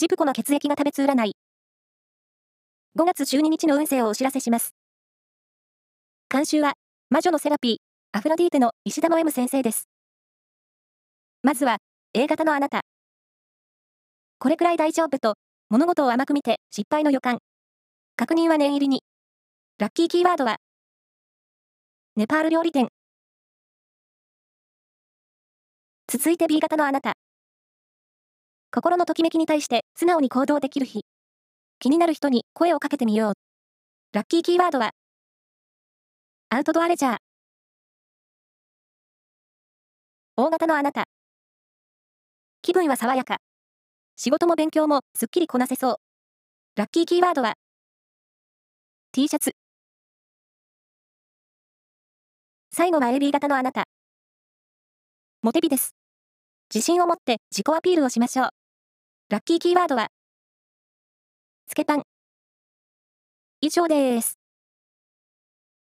ジプコの血液が食べつ占い。5月12日の運勢をお知らせします。監修は、魔女のセラピー、アフロディーテの石田の M 先生です。まずは、A 型のあなた。これくらい大丈夫と、物事を甘く見て失敗の予感。確認は念入りに。ラッキーキーワードは、ネパール料理店。続いて B 型のあなた。心のときめきに対して素直に行動できる日。気になる人に声をかけてみよう。ラッキーキーワードは、アウトドアレジャー。大型のあなた。気分は爽やか。仕事も勉強もすっきりこなせそう。ラッキーキーワードは、T シャツ。最後は AB 型のあなた。モテビです。自信を持って自己アピールをしましょう。ラッキーキーワードは、つけパン。以上です。